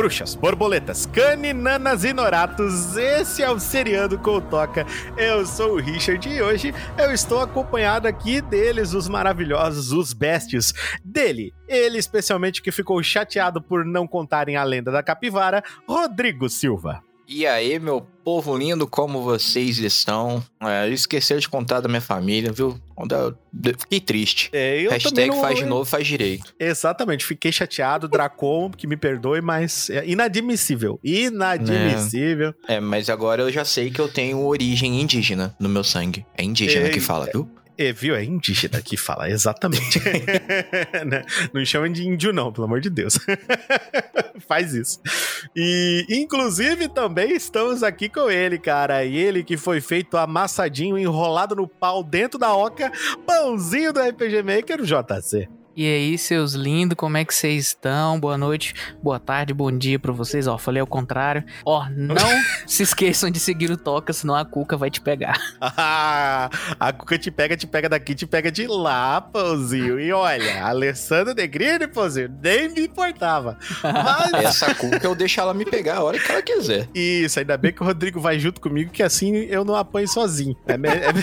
bruxas, borboletas, caninanas e noratos. Esse é o Seriando com Toca. Eu sou o Richard e hoje eu estou acompanhado aqui deles, os maravilhosos, os bestes. Dele, ele especialmente que ficou chateado por não contarem a lenda da capivara, Rodrigo Silva. E aí, meu povo lindo, como vocês estão? É, esqueceu de contar da minha família, viu? Fiquei triste. É, eu Hashtag não... faz de novo, faz direito. Exatamente, fiquei chateado, Dracon, que me perdoe, mas é inadmissível. Inadmissível. É. é, mas agora eu já sei que eu tenho origem indígena no meu sangue. É indígena Ei, que fala, viu? É, viu? É indígena que fala, exatamente. Né? não chama de índio, não, pelo amor de Deus. Faz isso. E, inclusive, também estamos aqui com ele, cara. Ele que foi feito amassadinho, enrolado no pau dentro da oca, pãozinho do RPG Maker, JC. E aí, seus lindos, como é que vocês estão? Boa noite, boa tarde, bom dia pra vocês. Ó, falei ao contrário. Ó, não se esqueçam de seguir o Toca, senão a Cuca vai te pegar. a Cuca te pega, te pega daqui, te pega de lá, pãozinho. E olha, Alessandra Negrini, pãozinho, nem me importava. Mas... Essa Cuca eu deixo ela me pegar a hora que ela quiser. Isso, ainda bem que o Rodrigo vai junto comigo, que assim eu não apanho sozinho. É, me... é, me...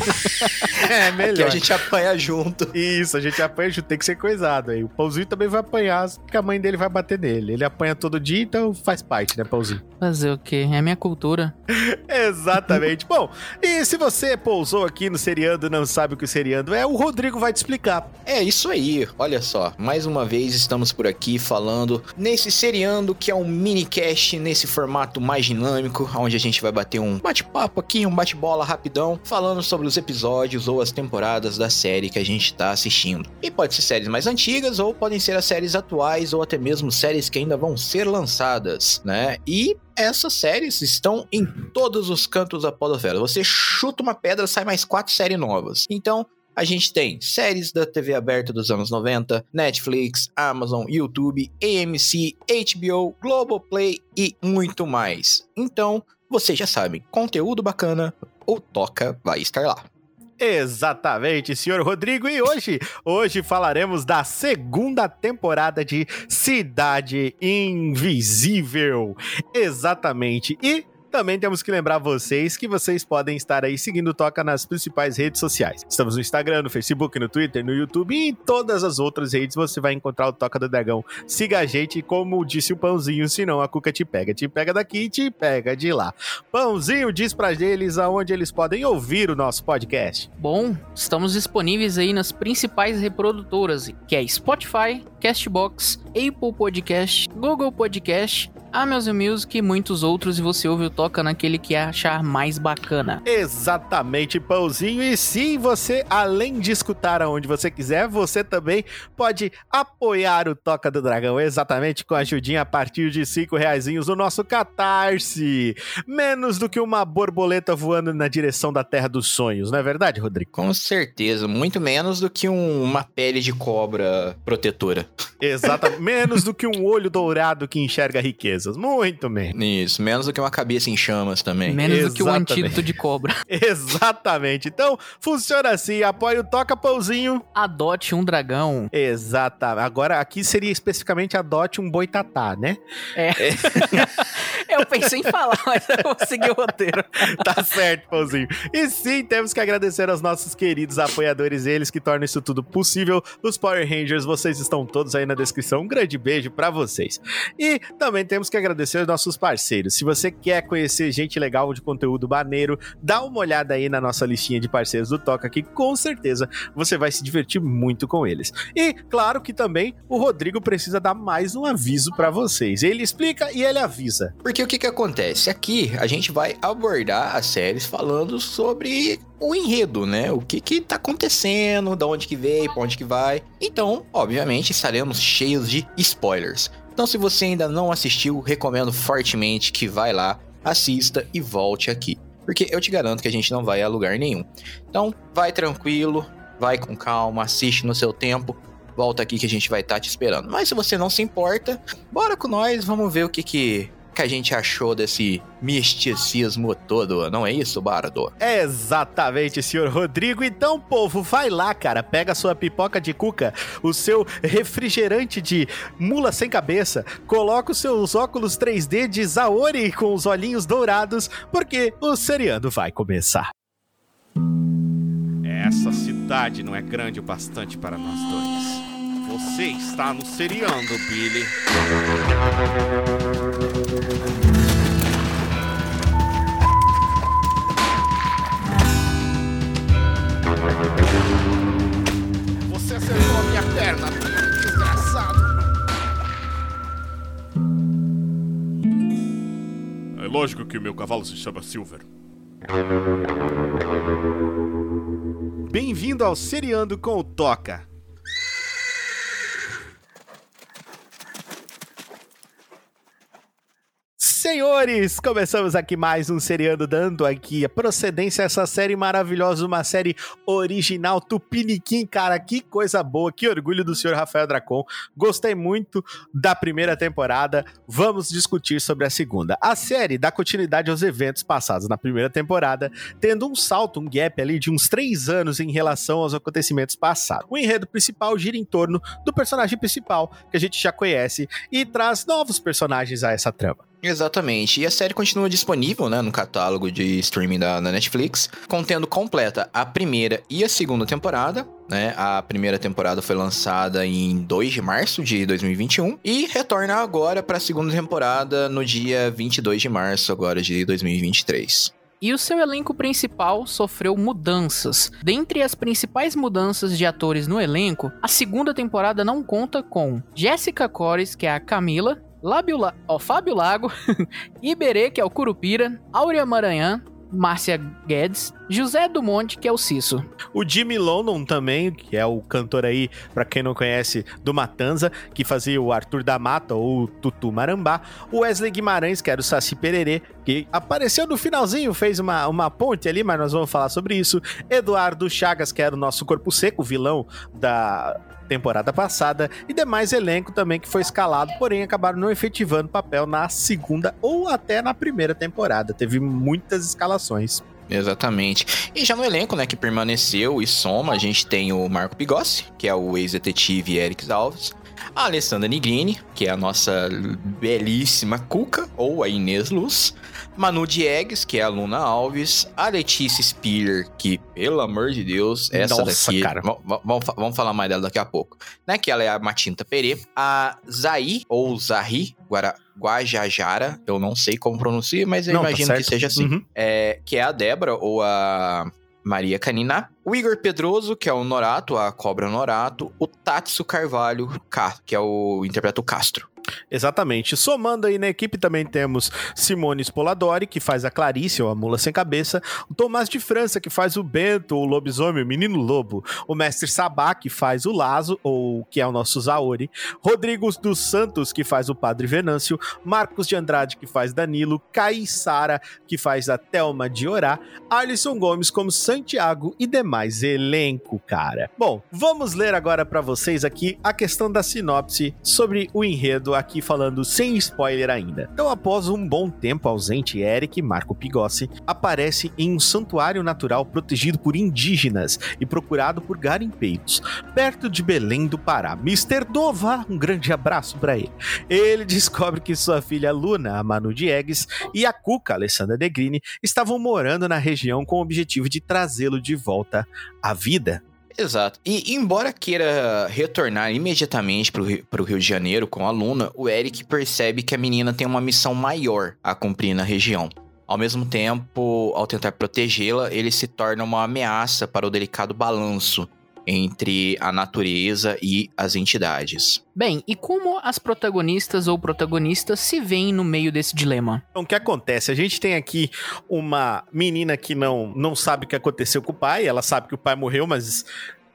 é melhor. Aqui a gente apanha junto. Isso, a gente apanha junto, tem que ser coisa pesado aí. O Pãozinho também vai apanhar, porque a mãe dele vai bater nele. Ele apanha todo dia, então faz parte, né, Pãozinho? Fazer o quê? É minha cultura. Exatamente. Bom, e se você pousou aqui no Seriando e não sabe o que o Seriando é, o Rodrigo vai te explicar. É isso aí. Olha só, mais uma vez estamos por aqui falando nesse Seriando que é um mini cast nesse formato mais dinâmico, onde a gente vai bater um bate-papo aqui, um bate-bola rapidão, falando sobre os episódios ou as temporadas da série que a gente tá assistindo. E pode ser séries mais antigas ou podem ser as séries atuais ou até mesmo séries que ainda vão ser lançadas, né? E essas séries estão em todos os cantos da podosfera. Você chuta uma pedra, sai mais quatro séries novas. Então, a gente tem séries da TV aberta dos anos 90, Netflix, Amazon, YouTube, AMC, HBO, Globoplay e muito mais. Então, vocês já sabem, conteúdo bacana, o Toca vai estar lá. Exatamente, senhor Rodrigo. E hoje, hoje falaremos da segunda temporada de Cidade Invisível. Exatamente. E também temos que lembrar vocês que vocês podem estar aí seguindo o Toca nas principais redes sociais. Estamos no Instagram, no Facebook, no Twitter, no YouTube e em todas as outras redes você vai encontrar o Toca do Dragão. Siga a gente, como disse o Pãozinho, senão a Cuca te pega. Te pega daqui te pega de lá. Pãozinho, diz pra eles aonde eles podem ouvir o nosso podcast. Bom, estamos disponíveis aí nas principais reprodutoras, que é Spotify, Castbox, Apple Podcast, Google Podcast, Amazon Music e muitos outros, e você ouve o Toca naquele que achar mais bacana. Exatamente, Pãozinho. E sim, você, além de escutar aonde você quiser, você também pode apoiar o Toca do Dragão, exatamente com a ajudinha a partir de cinco reaisinhos no nosso Catarse. Menos do que uma borboleta voando na direção da Terra dos Sonhos, não é verdade, Rodrigo? Com certeza, muito menos do que um, uma pele de cobra protetora. Exatamente, menos do que um olho dourado que enxerga riqueza Muito menos. Isso, menos do que uma cabeça em chamas também. Menos Exatamente. do que um antídoto de cobra. Exatamente. Então, funciona assim: apoie o Toca Pãozinho. Adote um dragão. Exatamente. Agora, aqui seria especificamente adote um boitatá, né? É. é. eu pensei em falar, mas eu vou seguir o roteiro. tá certo, Pãozinho. E sim, temos que agradecer aos nossos queridos apoiadores, eles que tornam isso tudo possível. Os Power Rangers, vocês estão todos aí na descrição. Um grande beijo para vocês. E também temos que que agradecer aos nossos parceiros. Se você quer conhecer gente legal de conteúdo maneiro, dá uma olhada aí na nossa listinha de parceiros do Toca, que com certeza você vai se divertir muito com eles. E claro que também o Rodrigo precisa dar mais um aviso para vocês. Ele explica e ele avisa. Porque o que que acontece? Aqui a gente vai abordar as séries falando sobre o enredo, né? O que que tá acontecendo, da onde que veio, pra onde que vai. Então, obviamente, estaremos cheios de spoilers. Então, se você ainda não assistiu, recomendo fortemente que vai lá, assista e volte aqui. Porque eu te garanto que a gente não vai a lugar nenhum. Então, vai tranquilo, vai com calma, assiste no seu tempo, volta aqui que a gente vai estar tá te esperando. Mas se você não se importa, bora com nós, vamos ver o que que que a gente achou desse misticismo todo, não é isso, Bardo? Exatamente, senhor Rodrigo. Então, povo, vai lá, cara. Pega a sua pipoca de cuca, o seu refrigerante de mula sem cabeça, coloca os seus óculos 3D de Zaori com os olhinhos dourados, porque o seriando vai começar. Essa cidade não é grande o bastante para nós dois. Você está no seriando, Billy. Você acertou a minha perna, desgraçado. É lógico que o meu cavalo se chama Silver. Bem-vindo ao Seriando com o Toca. Senhores, começamos aqui mais um seriando dando aqui a procedência a essa série maravilhosa, uma série original Tupiniquim, cara, que coisa boa, que orgulho do senhor Rafael Dracon. Gostei muito da primeira temporada. Vamos discutir sobre a segunda. A série dá continuidade aos eventos passados na primeira temporada, tendo um salto, um gap ali de uns três anos em relação aos acontecimentos passados. O enredo principal gira em torno do personagem principal, que a gente já conhece, e traz novos personagens a essa trama. Exatamente. E a série continua disponível né, no catálogo de streaming da, da, Netflix, contendo completa a primeira e a segunda temporada. Né? A primeira temporada foi lançada em 2 de março de 2021 e retorna agora para a segunda temporada no dia 22 de março agora de 2023. E o seu elenco principal sofreu mudanças. Dentre as principais mudanças de atores no elenco, a segunda temporada não conta com Jessica Cores, que é a Camila, Lábio ó, Fábio Lago, Iberê, que é o Curupira, Áurea Maranhã, Márcia Guedes, José Dumont, que é o Cisso. O Jimmy London também, que é o cantor aí, para quem não conhece, do Matanza, que fazia o Arthur da Mata ou o Tutu Marambá. O Wesley Guimarães, que era o Saci Pererê, que apareceu no finalzinho, fez uma, uma ponte ali, mas nós vamos falar sobre isso. Eduardo Chagas, que era o nosso corpo seco, vilão da temporada passada, e demais elenco também que foi escalado, porém acabaram não efetivando papel na segunda ou até na primeira temporada. Teve muitas escalações. Exatamente. E já no elenco, né, que permaneceu e soma, a gente tem o Marco Pigossi, que é o ex-detetive Eric Alves, a Alessandra Nigrini, que é a nossa belíssima Cuca, ou a Inês Luz, Manu Diegues, que é a Luna Alves, a Letícia Spiller, que, pelo amor de Deus, essa Nossa, daqui. Cara. Vamos, vamos falar mais dela daqui a pouco. Né? Que ela é a Matinta Pere. A Zai, ou Zahi, Guara, Guajajara, eu não sei como pronuncia, mas eu não, tá imagino tá que seja assim. Uhum. É, que é a Débora, ou a Maria Canina. O Igor Pedroso, que é o Norato, a Cobra Norato. O Tatsu Carvalho, que é o interpreta o Castro. Exatamente. Somando aí na equipe também temos Simone Spoladori, que faz a Clarice, ou a Mula Sem Cabeça, o Tomás de França, que faz o Bento, o Lobisomem, o Menino Lobo, o Mestre Sabá, que faz o Lazo, ou que é o nosso Zaori, Rodrigo dos Santos, que faz o Padre Venâncio, Marcos de Andrade, que faz Danilo, Caissara, que faz a Thelma de Orá, Alisson Gomes como Santiago e demais. Elenco, cara. Bom, vamos ler agora para vocês aqui a questão da sinopse sobre o enredo aqui falando sem spoiler ainda. Então, após um bom tempo ausente, Eric Marco Pigossi aparece em um santuário natural protegido por indígenas e procurado por garimpeiros, perto de Belém do Pará. Mr. Dova, um grande abraço para ele. Ele descobre que sua filha Luna, a Manu Diegues, e a Cuca, Alessandra Negrini, estavam morando na região com o objetivo de trazê-lo de volta à vida. Exato. E embora queira retornar imediatamente para o Rio de Janeiro com a Luna, o Eric percebe que a menina tem uma missão maior a cumprir na região. Ao mesmo tempo, ao tentar protegê-la, ele se torna uma ameaça para o delicado balanço entre a natureza e as entidades. Bem, e como as protagonistas ou protagonistas se veem no meio desse dilema? Então, o que acontece? A gente tem aqui uma menina que não, não sabe o que aconteceu com o pai, ela sabe que o pai morreu, mas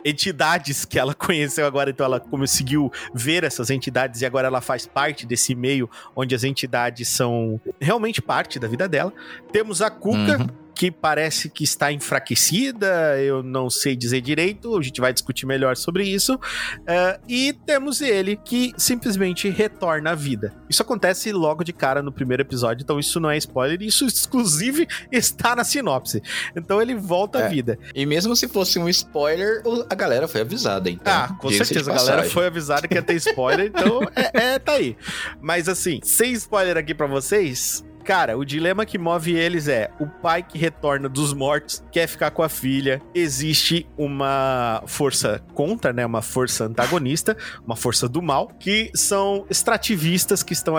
entidades que ela conheceu agora, então ela conseguiu ver essas entidades e agora ela faz parte desse meio onde as entidades são realmente parte da vida dela. Temos a Cuca, uhum que parece que está enfraquecida, eu não sei dizer direito, a gente vai discutir melhor sobre isso. Uh, e temos ele que simplesmente retorna à vida. Isso acontece logo de cara no primeiro episódio, então isso não é spoiler, isso exclusive está na sinopse. Então ele volta é. à vida. E mesmo se fosse um spoiler, a galera foi avisada, então. Ah, com certeza, a galera foi avisada que ia ter spoiler, então é, é, tá aí. Mas assim, sem spoiler aqui para vocês, Cara, o dilema que move eles é o pai que retorna dos mortos quer ficar com a filha. Existe uma força contra, né? Uma força antagonista, uma força do mal, que são extrativistas que estão,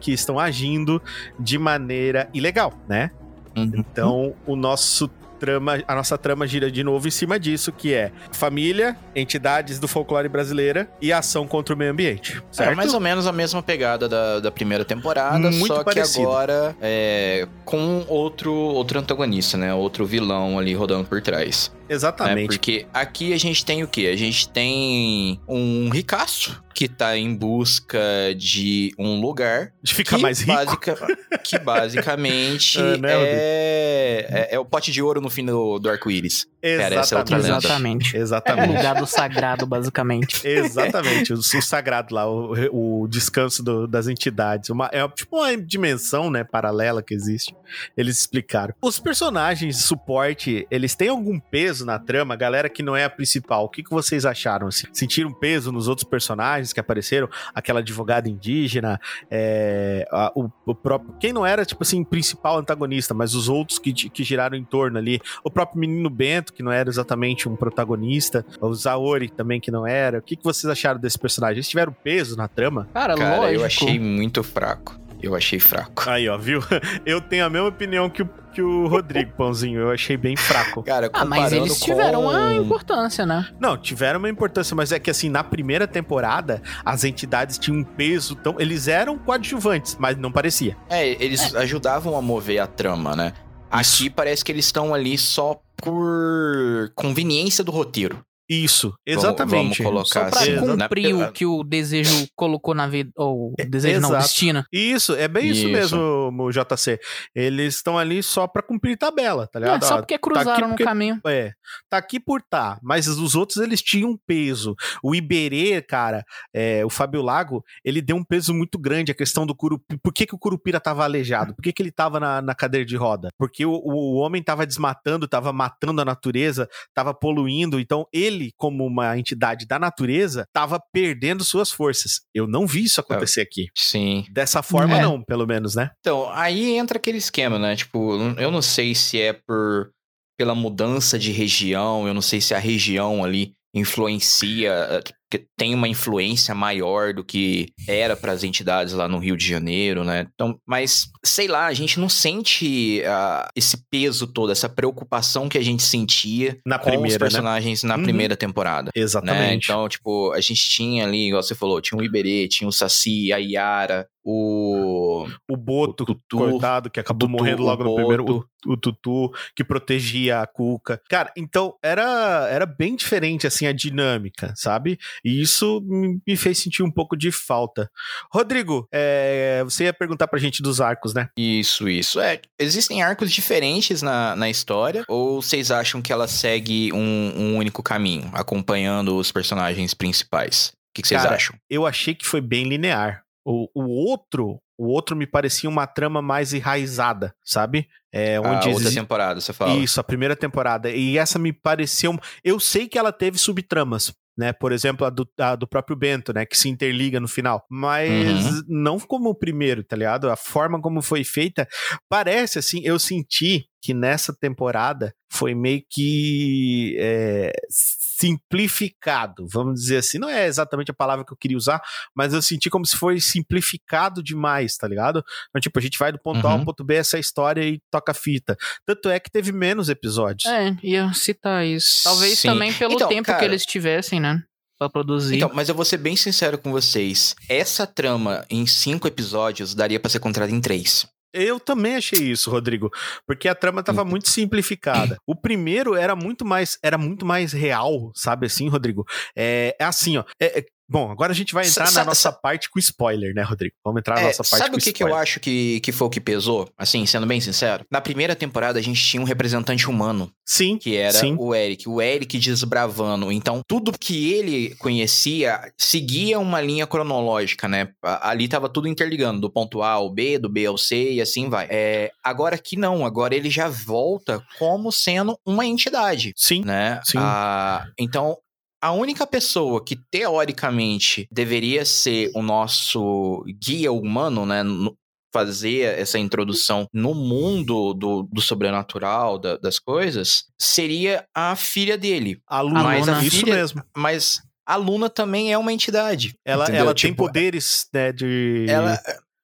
que estão agindo de maneira ilegal, né? Uhum. Então, o nosso trama, a nossa trama gira de novo em cima disso, que é família, entidades do folclore brasileira e ação contra o meio ambiente. É, certo? É mais ou menos a mesma pegada da, da primeira temporada, Muito só parecido. que agora é, com outro, outro antagonista, né? Outro vilão ali rodando por trás. Exatamente. Né? Porque aqui a gente tem o quê? A gente tem um ricaço que tá em busca de um lugar. De ficar mais rico. Basica, que basicamente é, né, é, é, é, o pote de ouro no fim do, do arco-íris. Exatamente. Exatamente. Exatamente. É o lugar do sagrado, basicamente. Exatamente. o, o, sagrado lá, o, o descanso do, das entidades. Uma, é tipo uma dimensão, né, paralela que existe. Eles explicaram. Os personagens de suporte, eles têm algum peso na trama? Galera que não é a principal, o que, que vocês acharam? Assim? Sentiram peso nos outros personagens que apareceram? Aquela advogada indígena, é, a, o, o, próprio... Quem não era, tipo assim, principal antagonista, mas os outros que, que giraram em torno ali. O próprio Menino Bento, que não era exatamente um protagonista. O Zaori também, que não era. O que, que vocês acharam desse personagem? Eles tiveram peso na trama? Cara, Cara lógico. eu achei muito fraco. Eu achei fraco. Aí, ó, viu? Eu tenho a mesma opinião que o, que o Rodrigo, Pãozinho. Eu achei bem fraco. Cara, ah, mas eles tiveram com... uma importância, né? Não, tiveram uma importância, mas é que assim, na primeira temporada, as entidades tinham um peso tão. Eles eram coadjuvantes, mas não parecia. É, eles é. ajudavam a mover a trama, né? Aqui parece que eles estão ali só por conveniência do roteiro. Isso, exatamente. Vamos, colocar Só pra assim, cumprir né? o que o desejo colocou na vida, ou o desejo Exato. não, destino. Isso, é bem isso, isso mesmo, JC. Eles estão ali só pra cumprir tabela, tá ligado? É, só porque cruzaram tá no porque, caminho. É, tá aqui por tá, mas os outros eles tinham peso. O Iberê, cara, é, o Fábio Lago, ele deu um peso muito grande a questão do Curupira. Por que, que o Curupira tava aleijado? Por que, que ele tava na, na cadeira de roda? Porque o, o homem tava desmatando, tava matando a natureza, tava poluindo, então ele ele, como uma entidade da natureza, estava perdendo suas forças. Eu não vi isso acontecer aqui. Sim. Dessa forma, é. não, pelo menos, né? Então, aí entra aquele esquema, né? Tipo, eu não sei se é por pela mudança de região, eu não sei se a região ali influencia que tem uma influência maior do que era para as entidades lá no Rio de Janeiro, né? Então, mas sei lá, a gente não sente uh, esse peso todo, essa preocupação que a gente sentia na com primeira, os né? personagens né? na uhum. primeira temporada. Né? Exatamente. Né? Então, tipo, a gente tinha ali, igual você falou, tinha o Iberê, tinha o Saci, a Yara, o. O Boto o tutu, cortado, que acabou tutu, morrendo logo no primeiro. O, o Tutu, que protegia a Cuca. Cara, então era, era bem diferente, assim, a dinâmica, sabe? E isso me fez sentir um pouco de falta. Rodrigo, é, você ia perguntar pra gente dos arcos, né? Isso, isso. É, existem arcos diferentes na, na história? Ou vocês acham que ela segue um, um único caminho, acompanhando os personagens principais? O que, que vocês Cara, acham? Eu achei que foi bem linear. O, o outro o outro me parecia uma trama mais enraizada, sabe? É, onde a outra temporada, você fala. Isso, a primeira temporada. E essa me pareceu. Eu sei que ela teve subtramas, né? Por exemplo, a do, a do próprio Bento, né? Que se interliga no final. Mas uhum. não como o primeiro, tá ligado? A forma como foi feita. Parece assim, eu senti que nessa temporada foi meio que. É, simplificado, vamos dizer assim. Não é exatamente a palavra que eu queria usar, mas eu senti como se foi simplificado demais, tá ligado? Então, tipo, a gente vai do ponto uhum. A ao uhum. ponto B essa história e toca fita. Tanto é que teve menos episódios. É, ia citar isso. Talvez Sim. também pelo então, tempo cara, que eles tivessem, né? Pra produzir. Então, mas eu vou ser bem sincero com vocês. Essa trama em cinco episódios daria para ser contada em três. Eu também achei isso, Rodrigo, porque a trama estava muito simplificada. O primeiro era muito mais, era muito mais real, sabe assim, Rodrigo? É, é assim, ó. É, é Bom, agora a gente vai entrar Sa- na nossa sa- parte com spoiler, né, Rodrigo? Vamos entrar na É, nossa parte sabe com o que, que eu spoiler. acho que, que foi o que pesou? Assim, sendo bem sincero. Na primeira temporada a gente tinha um representante humano, Sim, que era Sim. o Eric. O Eric desbravando. Então, tudo que ele conhecia seguia uma linha cronológica, né? Ali tava tudo interligando, do ponto A ao B, do B ao C e assim vai. É, agora aqui não, agora ele já volta como sendo uma entidade sim. né? Sim. Ah, então, a única pessoa que teoricamente deveria ser o nosso guia humano, né? no- fazer essa introdução no mundo do, do sobrenatural, da- das coisas, seria a filha dele. A Luna, Mas a isso filha- mesmo. Mas a Luna também é uma entidade. Ela, entendeu? ela tem Tipo, poderes, né, de... Ela.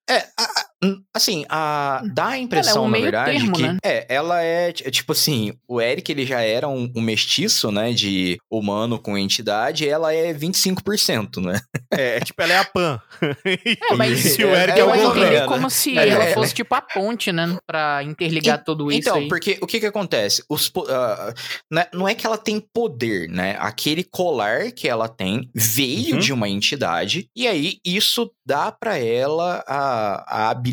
É, a- a- assim, a, dá a impressão, um na verdade, termo, que. né? É, ela é, t- tipo assim, o Eric ele já era um, um mestiço, né, de humano com entidade, e ela é 25%, né? É, tipo, ela é a Pan. É, mas E o Eric é eu o ou entendi menos, como né? se É, ela é, fosse tipo a ponte, né? Pra interligar tudo isso Então, aí. porque o que que acontece? Os, né, não é que ela tem poder, né? Aquele colar que ela tem veio Uhum. de uma entidade, e aí isso dá pra ela a, a habilidade,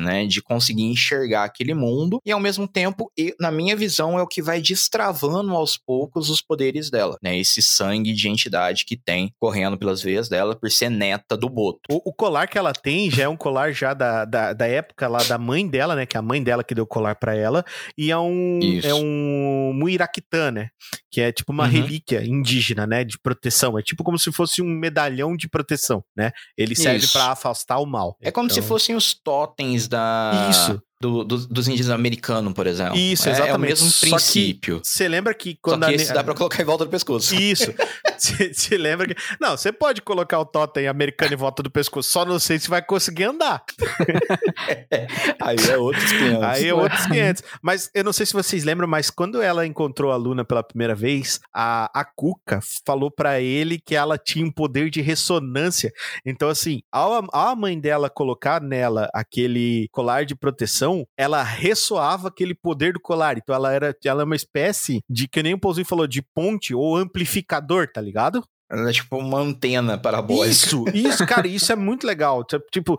né, de conseguir enxergar aquele mundo, e ao mesmo tempo, e, na minha visão, é o que vai destravando aos poucos os poderes dela, né? Esse sangue de entidade que tem correndo pelas veias dela por ser neta do Boto. O, o colar que ela tem já é um colar já da, da, da época lá da mãe dela, né? Que é a mãe dela que deu o colar pra ela. E é um, Isso. é um Muiraquitã, né? Que é tipo uma Uhum. relíquia indígena, né? De proteção. É tipo como se fosse um medalhão de proteção, né? Ele serve pra afastar o mal. É como se Então- fossem os totens da... Isso. Do- do- dos indígenas americanos, por exemplo. Isso, É- É, o exatamente. mesmo Só que princípio. Você lembra que Só quando que a esse dá pra colocar em volta do pescoço. Isso. Você lembra que. Não, você pode colocar o totem americano em volta do pescoço, só não sei se vai conseguir andar. Aí é outros 500. Aí é outros 500. Mas eu não sei se vocês lembram, mas quando ela encontrou a Luna pela primeira vez, a, a Cuca falou pra ele que ela tinha um poder de ressonância. Então, assim, ao, ao a mãe dela colocar nela aquele colar de proteção, ela ressoava aquele poder do colar. Então, ela era ela é uma espécie de, que nem o Pouzinho falou, de ponte ou amplificador, tá ligado? Ela é tipo uma antena parabólica. Isso, isso, cara, isso é muito legal. Tipo,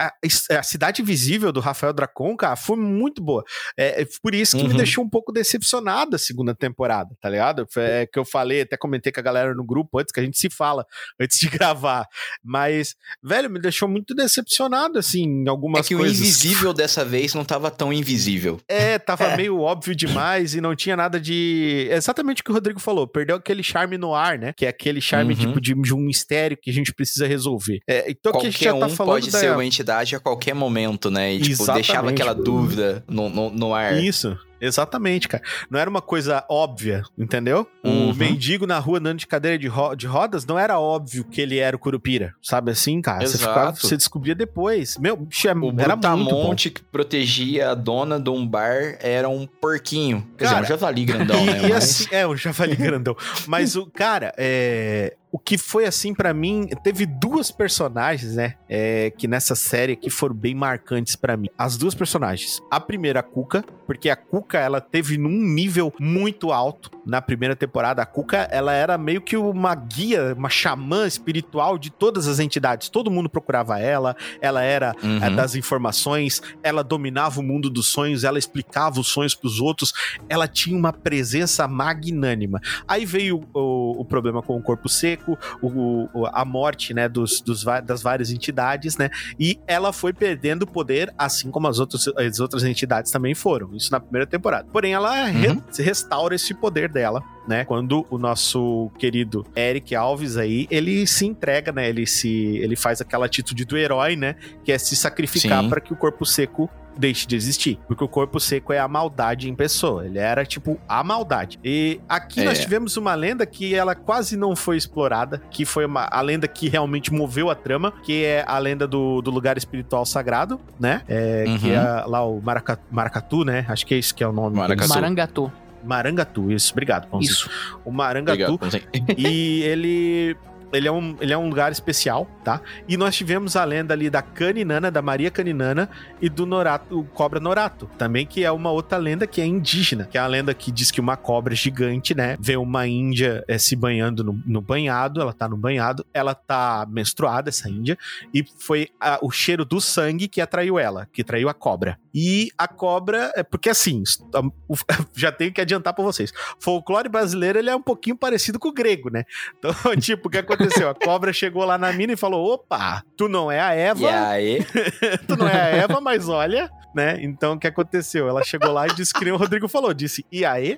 a, a Cidade Visível do Rafael Dracon, cara, foi muito boa. É, é por isso que me Uhum. deixou um pouco decepcionado a segunda temporada, tá ligado? É que eu falei, até comentei com a galera no grupo antes, que a gente se fala antes de gravar. Mas, velho, me deixou muito decepcionado, assim, em É algumas que o coisas. invisível dessa vez não tava tão invisível. É, tava meio óbvio demais e não tinha nada de. É exatamente o que o Rodrigo falou. Perdeu aquele charme no ar, né? Que é aquele charme Uhum. tipo de, de um mistério que a gente precisa resolver. É, então aqui a gente Qualquer tá um falando pode da... ser uma entidade a qualquer momento, né? E tipo, Exatamente. deixava aquela dúvida no, no, no ar. Isso. Exatamente, cara. Não era uma coisa óbvia, entendeu? O Uhum. mendigo na rua andando de cadeira de, ro- de rodas não era óbvio que ele era o Curupira, sabe assim, cara? Você, Exato. ficava, você descobria depois. Meu, bicho, é- O era muito bom. Que protegia a dona de um bar era um porquinho. Quer Cara, dizer, um javali grandão, né? e Mas- assim, é, o javali grandão. Mas o cara, é, o que foi assim pra mim, teve duas personagens, né, é, que nessa série aqui foram bem marcantes pra mim. As duas personagens. A primeira, a Cuca, porque a Cuca, ela teve num nível muito alto na primeira temporada. A Cuca, ela era meio que uma guia, uma xamã espiritual de todas as entidades. Todo mundo procurava ela, ela era Uhum. é, das informações, ela dominava o mundo dos sonhos, ela explicava os sonhos pros outros, ela tinha uma presença magnânima. Aí veio o, o problema com o corpo seco, o, o- a morte, né, dos, dos das várias entidades, né, e ela foi perdendo poder, assim como as outras, as outras entidades também foram, isso na primeira temporada. Porém, ela re- Uhum. restaura esse poder dela, né, quando o nosso querido Eric Alves aí, ele se entrega, né, ele se, ele faz aquela atitude do herói, né, que é se sacrificar para que o corpo seco deixe de existir. Porque o corpo seco é a maldade em pessoa. Ele era, tipo, a maldade. E aqui É. nós tivemos uma lenda que ela quase não foi explorada, que foi uma, a lenda que realmente moveu a trama, que é a lenda do, do lugar espiritual sagrado, né? É, Que Uhum. é lá o Maraca- Maracatu, né? Acho que é isso que é o nome. Maracatu. Marangatu. Marangatu, isso. Obrigado, Pãozinho. Isso. O Marangatu. Obrigado. E ele ele é, um, ele é um lugar especial, tá? E nós tivemos a lenda ali da Caninana, da Maria Caninana e do Norato, o Cobra Norato, também que é uma outra lenda que é indígena, que é a lenda que diz que uma cobra gigante, né, vê uma índia é, se banhando no, no, banhado, ela tá no banhado, ela tá menstruada, essa índia, e foi a, o cheiro do sangue que atraiu ela, que atraiu a cobra. E a cobra, é porque assim, já tenho que adiantar para vocês, folclore brasileiro ele é um pouquinho parecido com o grego, né? Então, tipo, o que aconteceu? A cobra chegou lá na mina e falou: opa, tu não é a Eva. E aí? tu não é a Eva, mas olha, né? Então o que aconteceu? Ela chegou lá e disse que nem o Rodrigo falou, disse, e aí?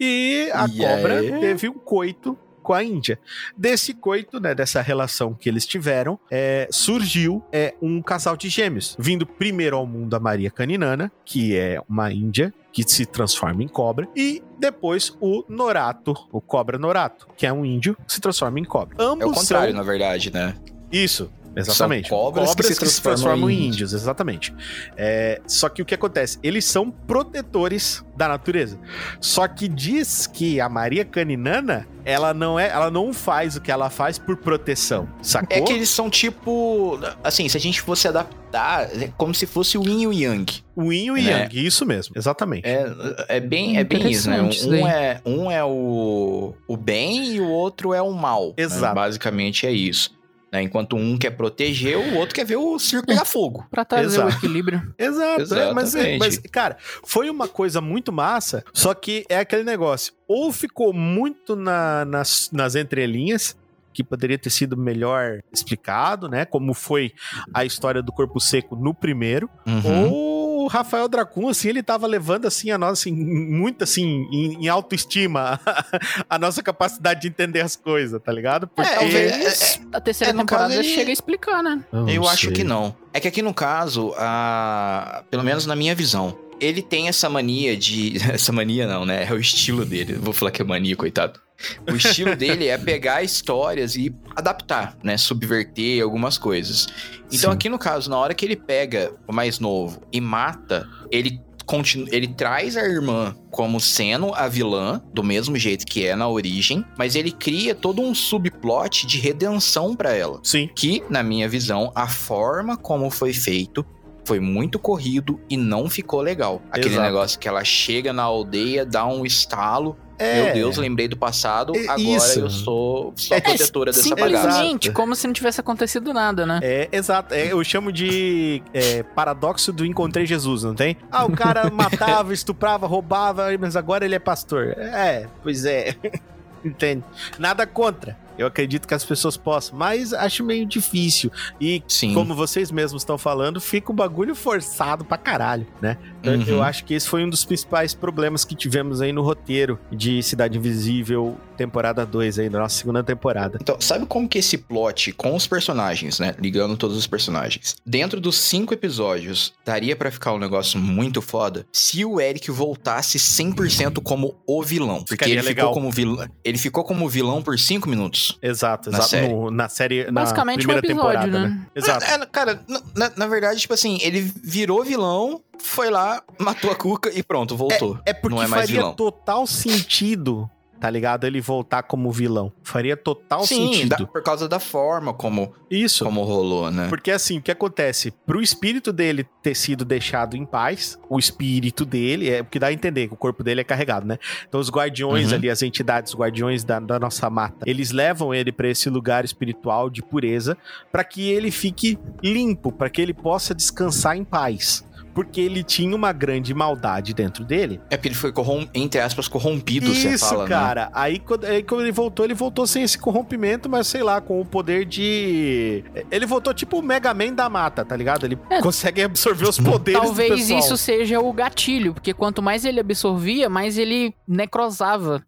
E a e cobra aí? teve um coito com a Índia. Desse coito, né, dessa relação que eles tiveram, é, surgiu é, um casal de gêmeos, vindo primeiro ao mundo a Maria Caninana, que é uma índia que se transforma em cobra, e depois o Norato, o cobra Norato, que é um índio que se transforma em cobra. Ambos é o contrário, são... na verdade, né? Isso, Exatamente. São cobras, cobras que, se, que se transformam, em índios, exatamente. É, só que o que acontece? Eles são protetores da natureza. Só que diz que a Maria Caninana, ela não é, ela não faz o que ela faz por proteção, sacou? É que eles são tipo, assim, se a gente fosse adaptar, é como se fosse o Yin e o Yang. O Yin e o né? Yang, isso mesmo, exatamente. É, é bem, é bem isso, né? Um, é, um é o, o bem e o outro é o mal. Né? Exato. Né? Basicamente é isso. Né? Enquanto um quer proteger, o outro quer ver o circo pegar fogo. Pra trazer Exato. o equilíbrio. Exato. É, mas, mas, cara, foi uma coisa muito massa, só que é aquele negócio. Ou ficou muito na, nas, nas entrelinhas, que poderia ter sido melhor explicado, né? Como foi a história do corpo seco no primeiro. Uhum. Ou Rafael Dracun, assim, ele tava levando, assim, a nossa, assim, muito, assim, em, em autoestima a nossa capacidade de entender as coisas, tá ligado? É, Porque... É, talvez a terceira é, temporada ele... chega a explicar, né? Eu, Eu acho que não. É que aqui no caso, a... pelo menos na minha visão, ele tem essa mania de. Essa mania não, né? É o estilo dele. Vou falar que é mania, coitado. O estilo dele é pegar histórias e adaptar, né? Subverter algumas coisas. Então, Sim. aqui no caso, na hora que ele pega o mais novo e mata, ele continua, ele traz a irmã como sendo a vilã, do mesmo jeito que é na origem, mas ele cria todo um subplot de redenção para ela. Sim. Que, na minha visão, a forma como foi feito foi muito corrido e não ficou legal. Aquele Exato. negócio que ela chega na aldeia, dá um estalo, é. Meu Deus, lembrei do passado, é agora isso. eu sou, a é, protetora dessa bagaça. Simplesmente, como se não tivesse acontecido nada, né? É, exato. É, eu chamo de é, paradoxo do encontrei Jesus, não tem? Ah, o cara matava, estuprava, roubava, mas agora ele é pastor. É, pois é. Entende? Nada contra. Eu acredito que as pessoas possam, mas acho meio difícil. E, Sim. como vocês mesmos estão falando, fica um bagulho forçado pra caralho, né? Então, uhum. Eu acho que esse foi um dos principais problemas que tivemos aí no roteiro de Cidade Invisível, temporada 2 aí, da nossa segunda temporada. Então, sabe como que esse plot com os personagens, né? Ligando todos os personagens. Dentro dos cinco episódios, daria para ficar um negócio muito foda se o Eric voltasse 100% como o vilão. Porque Ficaria ele legal. ficou como vilão. Ele ficou como vilão por cinco minutos. Exato, exato. Na série, no, na série Basicamente na primeira um episódio, temporada, né? né? Exato. É, cara, na, na verdade, tipo assim, ele virou vilão, foi lá, matou a Cuca e pronto, voltou. É, é porque Não é mais faria vilão. total sentido tá ligado? Ele voltar como vilão. Faria total Sim, sentido. Sim, por causa da forma como isso como rolou, né? Porque assim, o que acontece? Pro espírito dele ter sido deixado em paz, o espírito dele, é porque dá a entender que o corpo dele é carregado, né? Então os guardiões uhum. ali, as entidades, guardiões da, da nossa mata, eles levam ele para esse lugar espiritual de pureza para que ele fique limpo, para que ele possa descansar em paz porque ele tinha uma grande maldade dentro dele. É porque ele foi, corrom entre aspas, corrompido, Isso, você fala, né? cara. Né? Aí, quando, aí quando ele voltou, ele voltou sem esse corrompimento, mas sei lá, com o poder de... Ele voltou tipo o Mega Man da mata, tá ligado? Ele é. consegue absorver os poderes Talvez isso seja o gatilho, porque quanto mais ele absorvia, mais ele necrosava.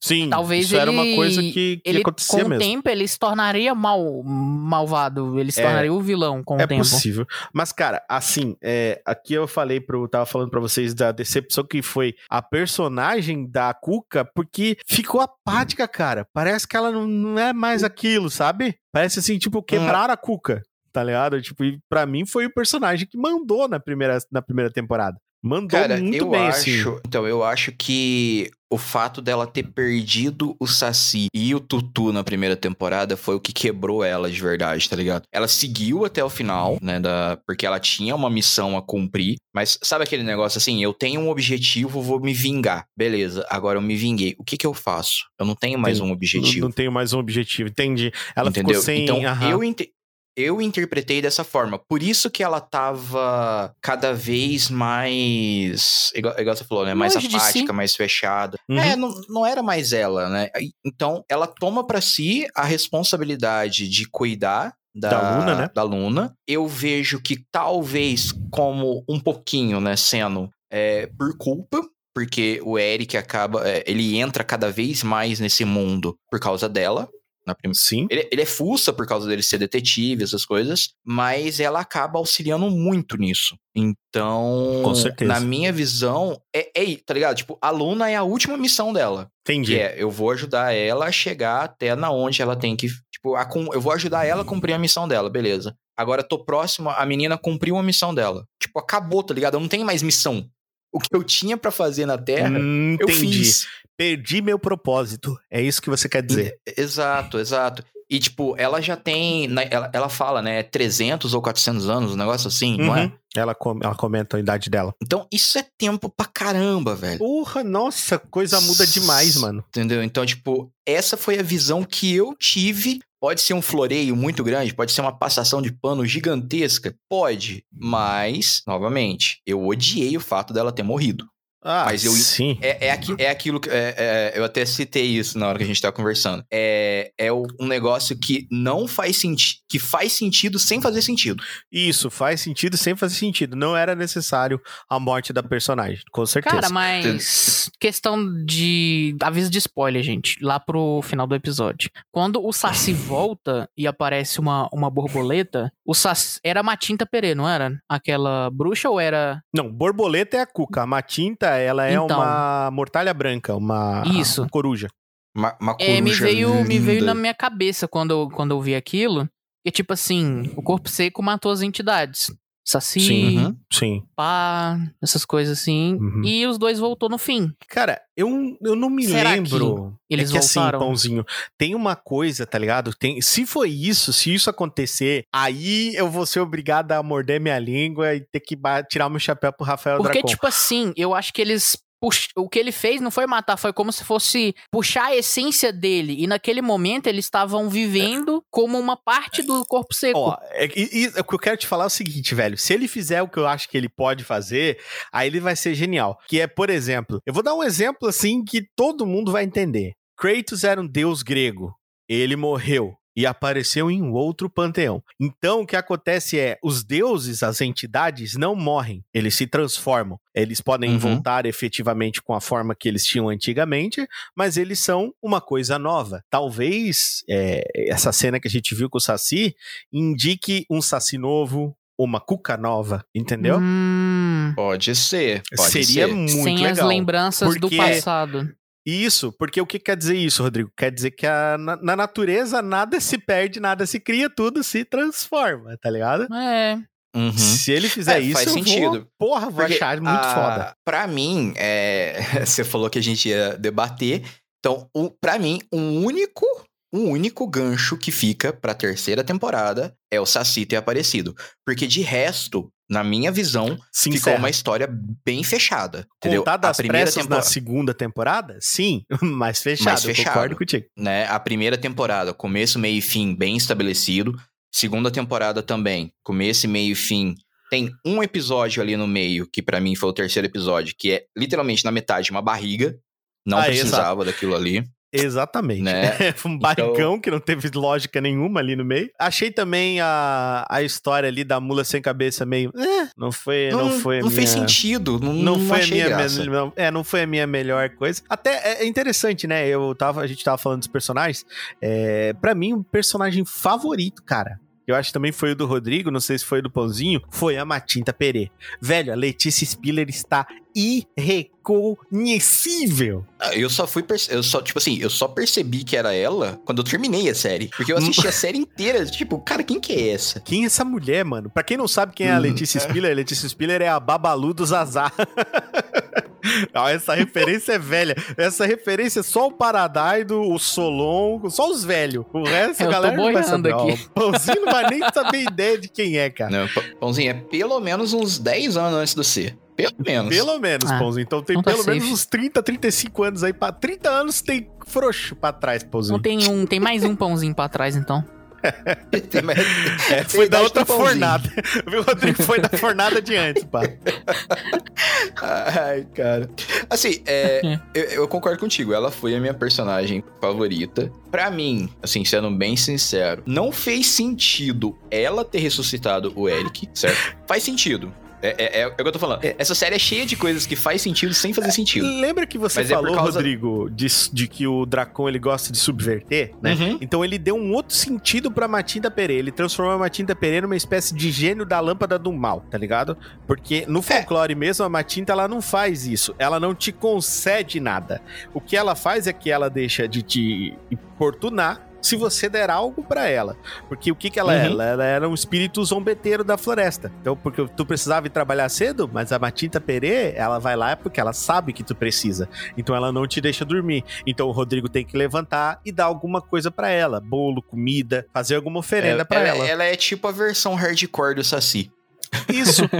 Sim, Talvez isso ele, era uma coisa que, que ele, acontecia com mesmo. o tempo ele se tornaria mal, malvado, ele se é, tornaria o vilão com é o tempo. É possível. Mas, cara, assim, é, aqui eu falei pro. Tava falando para vocês da decepção que foi a personagem da Cuca, porque ficou apática, cara. Parece que ela não, não é mais aquilo, sabe? Parece assim, tipo, quebrar hum. a Cuca tá ligado? Tipo, e pra mim foi o personagem que mandou na primeira, na primeira temporada. Mandou Cara, muito eu bem, acho, assim. Então, eu acho que o fato dela ter perdido o Saci e o Tutu na primeira temporada foi o que quebrou ela de verdade, tá ligado? Ela seguiu até o final, né, da, porque ela tinha uma missão a cumprir, mas sabe aquele negócio assim, eu tenho um objetivo, vou me vingar. Beleza, agora eu me vinguei. O que que eu faço? Eu não tenho mais Sim, um Não, objetivo. não tenho mais um objetivo, entendi. Ela entendeu? ficou sem. então, aham. eu, ente- eu interpretei dessa forma. Por isso que ela tava cada vez mais. Igual, igual você falou, né? Mais Longe apática, si. mais fechada. Uhum. É, não, não era mais ela, né? Então, ela toma pra si a responsabilidade de cuidar. Da, Da Luna, né? Da Luna. Eu vejo que talvez, como um pouquinho, né, sendo é, por culpa, porque o Eric acaba. é, ele entra cada vez mais nesse mundo por causa dela. Na prim- Sim. ele, ele é fuça por causa dele ser detetive, essas coisas, mas ela acaba auxiliando muito nisso. Então, Com certeza. na minha visão, é, é, tá ligado? Tipo, a Luna é a última missão dela. Entendi. Que é, eu vou ajudar ela a chegar até na onde ela tem que. Tipo, a eu vou ajudar ela a cumprir a missão dela, beleza. Agora tô próximo, a menina cumpriu a missão dela. Tipo, acabou, tá ligado? Eu não tenho mais missão. O que eu tinha pra fazer na Terra, Hum, eu entendi. fiz. Perdi meu propósito. É isso que você quer dizer. Exato, exato. E, tipo, ela já tem. né, Ela, ela fala, né? 300 ou 400 anos, um negócio assim, não é? Uhum. ela, com- ela comenta a idade dela. Então, isso é tempo pra caramba, velho. Porra, nossa, coisa muda demais, mano. Entendeu? Então, tipo, essa foi a visão que eu tive. Pode ser um floreio muito grande, pode ser uma passação de pano gigantesca, pode, mas, novamente, eu odiei o fato dela ter morrido. Ah, Mas eu- sim. É, é, aqui, é aquilo que. é- é- eu até citei isso na hora que a gente tava conversando. É, é o- um negócio que não faz sentido. Que faz sentido sem fazer sentido. Isso faz sentido sem fazer sentido. Não era necessário a morte da personagem, com certeza. Cara, mas questão de aviso de spoiler, gente, lá pro final do episódio. Quando o Saci volta e aparece uma, uma borboleta, o Saci era a Matinta Perê, não era? Aquela bruxa ou era Não, borboleta é a cuca. A matinta, ela é Então. uma mortalha branca, uma Isso. uma coruja. Uma, uma É, me coruja veio, me veio linda. na minha cabeça quando eu, quando eu vi aquilo. Que tipo assim, o corpo seco matou as entidades. Saci, Sim. Uhum. Sim. pá, essas coisas assim. Uhum. E os dois voltou no fim. Cara, eu, eu não me Será lembro. eles é que voltaram? assim, pãozinho, tem uma coisa, tá ligado? Tem, se foi isso, se isso acontecer, aí eu vou ser obrigado a morder minha língua e ter que tirar meu chapéu pro Rafael Porque, Dracon. tipo assim, eu acho que eles. Pux- O que ele fez não foi matar, foi como se fosse puxar a essência dele. E naquele momento eles estavam vivendo como uma parte do corpo seco. Ó, é, e- e o que eu quero te falar é o seguinte, velho. Se ele fizer o que eu acho que ele pode fazer, aí ele vai ser genial. Que é, por exemplo, eu vou dar um exemplo assim que todo mundo vai entender. Kratos era um deus grego. Ele morreu e apareceu em um outro panteão. Então, o que acontece é, os deuses, as entidades, não morrem, eles se transformam. Eles podem Uhum. voltar efetivamente com a forma que eles tinham antigamente, mas eles são uma coisa nova. Talvez é, essa cena que a gente viu com o Saci indique um Saci novo, uma Cuca nova, entendeu? Hum, Pode ser. Pode Seria ser. muito sem as legal. lembranças do Porque- Isso, porque o que quer dizer isso, Rodrigo? Quer dizer que a- na, na natureza nada se perde, nada se cria, tudo se transforma, tá ligado? É. Uhum. Se ele fizer É, isso, faz eu sentido. Vou, porra, vou Porque achar muito a- foda. Pra mim, é, você falou que a gente ia debater. Então, um, pra mim, um único, um único gancho que fica pra terceira temporada é o Saci ter aparecido. Porque de resto, na minha visão, Sim, ficou uma história bem fechada. Entendeu? Contada a primeira temporada, na segunda temporada? Sim, mais fechado, Mais fechado. concordo contigo. né? A primeira temporada, começo, meio e fim, bem estabelecido. Segunda temporada também, começo, meio e fim. Tem um episódio ali no meio, que pra mim foi o terceiro episódio, que é literalmente na metade uma barriga. Não Ah, precisava daquilo ali. Exatamente. Né? um barrigão que não teve lógica nenhuma ali no meio. Achei também a, a história ali da mula sem cabeça meio. eh, não foi. Não, foi a não fez minha- sentido. Não, Não, não foi a minha me- não- é, não foi a minha melhor coisa. Até é interessante, né? Eu tava, a gente tava falando dos personagens. É, para mim, o personagem favorito, cara. Eu acho que também foi o do Rodrigo, não sei se foi o do Pãozinho, foi a Matinta Perê. Velho, a Letícia Spiller está irreconhecível. Ah, Eu só fui. Eu só, tipo assim, eu só percebi que era ela quando eu terminei a série. Porque eu assisti a série inteira. Tipo, cara, quem que é essa? Quem é essa mulher, mano? Pra quem não sabe quem é a Hum, Letícia Spiller, a Letícia Spiller é a Babalu do Zazá. Ah, essa referência é velha. Essa referência é só o Paradaido, o Solon, só os velhos. O resto, Eu a galera não vai boiando saber. Aqui. o Pãozinho não vai nem saber ideia de quem é, cara. Não, Pãozinho, é pelo menos uns 10 anos antes do C. Pelo menos. Pelo menos, Ah, Pãozinho. Então tem tá pelo menos safe. uns 30, 35 anos aí. Pra... 30 anos tem frouxo pra trás, Pãozinho. Não tem um, tem mais um pãozinho pra trás, então. É, foi da outra fornada. Viu, Rodrigo? Foi da fornada de antes, pá. Ai, cara. Assim, é, eu, eu concordo contigo. Ela foi a minha personagem favorita. Pra mim, assim, sendo bem sincero, não fez sentido ela ter ressuscitado o Eric, certo? Faz sentido. É, é, é o que eu tô falando. Essa série é cheia de coisas que faz sentido sem fazer sentido. Lembra que você Mas é falou, causa- Rodrigo, de, de que o Dracon ele gosta de subverter, né? Uhum. Então ele deu um outro sentido pra Matinda Perê. Ele transformou a Matinda Perê numa espécie de gênio da lâmpada do mal, tá ligado? Porque no folclore mesmo, a Matinta ela não faz isso. Ela não te concede nada. O que ela faz é que ela deixa de te importunar se você der algo pra ela. Porque o que que ela Uhum. é? Ela, ela era um espírito zombeteiro da floresta. Então, porque tu precisava ir trabalhar cedo, mas a Matinta Perê, ela vai lá porque ela sabe que tu precisa. Então ela não te deixa dormir. Então o Rodrigo tem que levantar e dar alguma coisa pra ela, bolo, comida, fazer alguma oferenda pra ela, ela. ela é tipo a versão hardcore do Saci. Isso.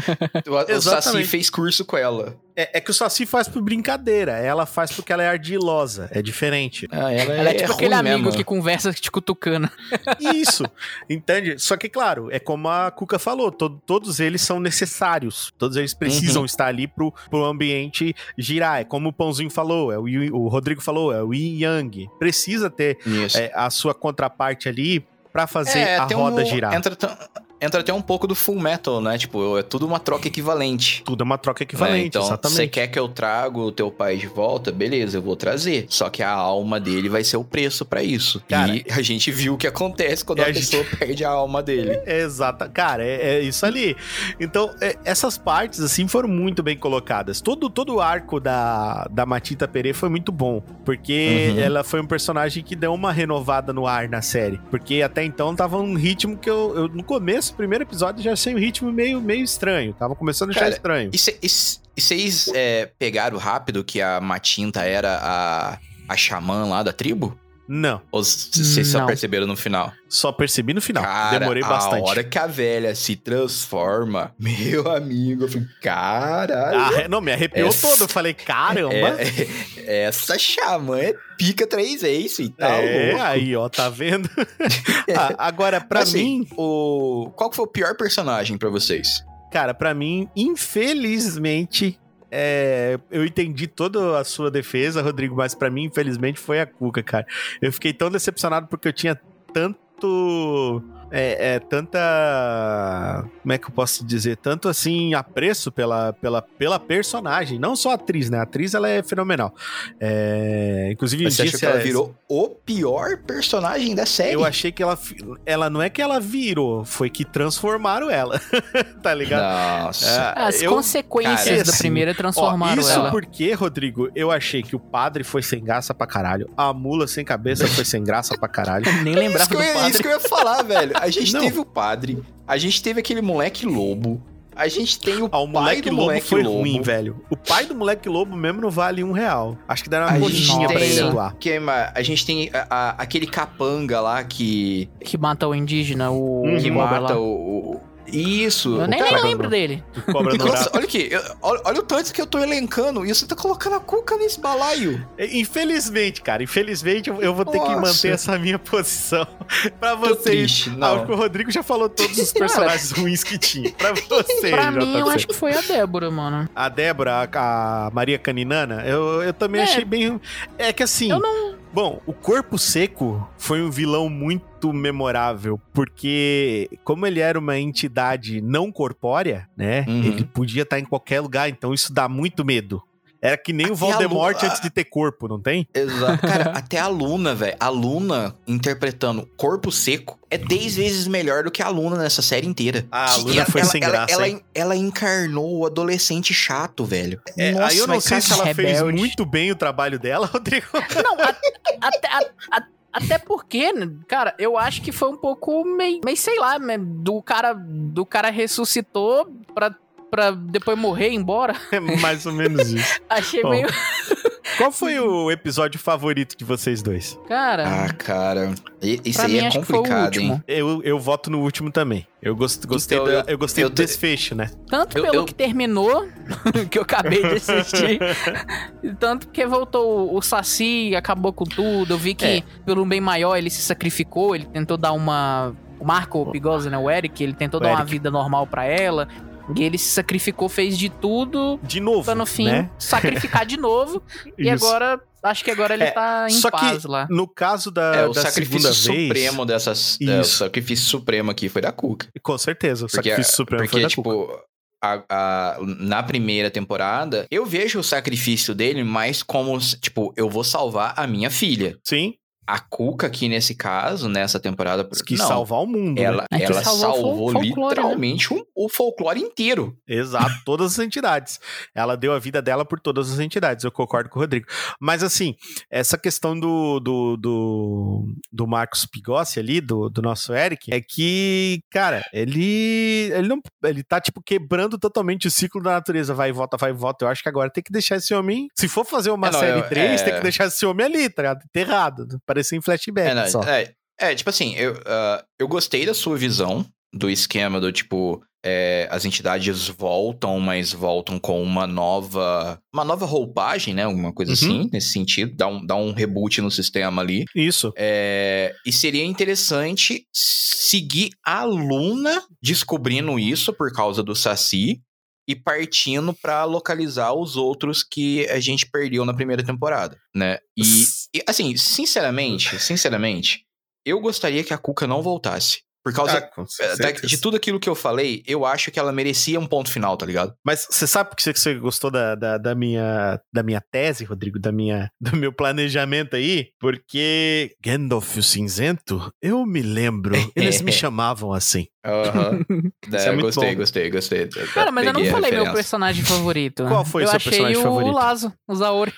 O, o Saci fez curso com ela. É, é que o Saci faz por brincadeira. Ela faz porque ela é ardilosa. É diferente. Ah, ela, Ela é tipo aquele ruim amigo mesmo. que conversa te cutucando. Isso. Entende? Só que, claro, é como a Cuca falou: to- todos eles são necessários. Todos eles precisam estar ali pro, pro ambiente girar. É como o Pãozinho falou, é o, o Rodrigo falou, é o Yin Yang. Precisa ter é, a sua contraparte ali pra fazer É, a roda um- girar. Entra, entra até um pouco do full metal, né? Tipo, é tudo uma troca equivalente. Tudo é uma troca né? equivalente, Então, você exatamente. quer que eu trago o teu pai de volta? Beleza, eu vou trazer. Só que a alma dele vai ser o preço pra isso. Cara, e a gente viu o que acontece quando a, a gente- pessoa perde a alma dele. Exata, cara, é, é isso ali. Então, é, essas partes, assim, foram muito bem colocadas. Todo, todo o arco da, da Matita Pere foi muito bom, porque Uhum. ela foi um personagem que deu uma renovada no ar na série. Porque até então tava um ritmo que eu, eu no começo, primeiro episódio, já achei um ritmo meio, meio estranho. Tava começando a achar estranho. E vocês é, pegaram rápido que a Matinta era a, a xamã lá da tribo? Não, Ou vocês só perceberam no final? só percebi no final. Cara, Demorei bastante. A hora que a velha se transforma, meu amigo, eu falei, caralho. Ah, não, me arrepiou Essa- todo. Eu falei, caramba. É, é, essa xamã é pica três vezes e tal. É, aí, ó, tá vendo? Ah, agora, pra Assim, mim, o qual foi o pior personagem pra vocês? Cara, pra mim, infelizmente, é, eu entendi toda a sua defesa, Rodrigo, mas pra mim, infelizmente, foi a Cuca, cara. Eu fiquei tão decepcionado porque eu tinha tanto. É, é, tanta. Como é que eu posso dizer? Tanto assim, apreço pela, pela, pela personagem. Não só a atriz, né? A atriz ela é fenomenal. É, inclusive, Você achou disse que ela virou o pior personagem da série? Eu achei que ela. Ela não é que ela virou, foi que transformaram ela. tá ligado? Nossa. É, As eu- consequências cara, da assim, primeira Ó, transformaram isso ela. porque, Rodrigo, eu achei que o padre foi sem graça pra caralho. A mula sem cabeça foi sem graça pra caralho. Nem Isso lembrava que, eu, do padre. isso que eu ia falar, velho. A gente Não. teve o padre, a gente teve aquele moleque lobo, a gente tem o Ah, o pai moleque do lobo moleque foi lobo. ruim, velho. O pai do moleque lobo mesmo não vale um real. Acho que deram uma coxinha pra ele atuar. A gente tem a- a- aquele capanga lá que, Que mata o indígena, o. Uhum. que mata lá. o, o- Isso. Eu nem, nem lembro dele. Cobra olha aqui, eu- olha, olha o tanto que eu tô elencando e você tá colocando a cuca nesse balaio. Infelizmente, cara, infelizmente eu eu vou ter que manter essa minha posição pra vocês. triste, Ah, o Rodrigo já falou todos os personagens ruins que tinha. Pra vocês, Pra mim, eu JC. acho que foi a Débora, mano. A Débora, a, a Maria Caninana, eu, eu também É. achei bem. É que assim. Eu não. Bom, o Corpo Seco foi um vilão muito memorável, porque como ele era uma entidade não corpórea, né? Uhum. Ele podia estar em qualquer lugar, então isso dá muito medo. Era que nem o Até a Voldemort antes de ter corpo, não tem? Exato. Cara, até a Luna, velho. A Luna interpretando corpo seco é 10 vezes melhor do que a Luna nessa série inteira. Ah, a Que Luna foi sem graça, Ela, hein? ela encarnou o adolescente chato, velho. É, Nossa, aí eu não mas sei se ela fez rebelde. muito bem o trabalho dela, Rodrigo. Não, até, até porque, né, cara, eu acho que foi um pouco meio, meio sei lá, né, do cara, do cara ressuscitou pra pra depois morrer e ir embora. É mais ou menos isso. Achei Bom. meio. Qual foi o episódio favorito de vocês dois? Cara, Ah, cara. Isso aí mim é acho que foi o complicado, hein? Eu, eu voto no último também. Eu gost, gostei, Então, da- eu- eu, gostei eu do desfecho, né? Tanto Eu- pelo eu- que terminou, que eu acabei de assistir, tanto que voltou o Saci, acabou com tudo. Eu vi que, É. pelo bem maior, ele se sacrificou, ele tentou dar uma. O Marco Pigosa, né? O Eric, ele tentou O dar uma Eric. vida normal pra ela. E ele se sacrificou, fez de tudo De novo, pra no fim né? sacrificar de novo. e agora, acho que agora ele É, tá em só que paz lá. No caso da, É, o da sacrifício segunda vez... supremo dessas. É, o sacrifício supremo aqui foi da Cuca. Com certeza, o Porque, sacrifício supremo porque foi da tipo, Cuca. a- a- na primeira temporada, eu vejo o sacrifício dele mais como, tipo, eu vou salvar a minha filha. Sim, A Cuca aqui nesse caso, nessa temporada, quis não, salvar o mundo. né? ela, É que ela salvou salvou né? literalmente o, o folclore inteiro. Exato, todas as entidades. Ela deu a vida dela por todas as entidades, eu concordo com o Rodrigo. Mas assim, essa questão do, do, do, do Marcos Pigossi ali, do, do nosso Eric, é que, cara, ele, ele não ele tá tipo quebrando totalmente o ciclo da natureza, vai e volta, vai e volta. Eu acho que agora tem que deixar esse homem, se for fazer uma É, não, série eu- 3, é- tem que deixar esse homem ali, tá ligado? Enterrado, parecer em flashback É, não, só. é, é, tipo assim, eu, ah, eu gostei da sua visão do esquema do tipo. é, as entidades voltam, mas voltam com uma nova. Uma nova roupagem, né? Alguma coisa Uhum. assim, nesse sentido. Dá um, dá um reboot no sistema ali. Isso. É, e seria interessante seguir a Luna descobrindo isso por causa do Saci e partindo pra localizar os outros que a gente perdeu na primeira temporada, né? E, e, assim, sinceramente, sinceramente, eu gostaria que a Cuca não voltasse. Por causa Ah, é, da- de tudo aquilo que eu falei, eu acho que ela merecia um ponto final, tá ligado? Mas você sabe por que você gostou da, da, da minha, da minha tese, Rodrigo? Da minha, do meu planejamento aí? Porque Gandalf o Cinzento, eu me lembro, eles me chamavam assim. Aham. Isso é muito gostei, bom. gostei, gostei. Cara, mas eu não falei meu personagem favorito. Qual foi o eu seu achei personagem o favorito? Lazo, o Zaori.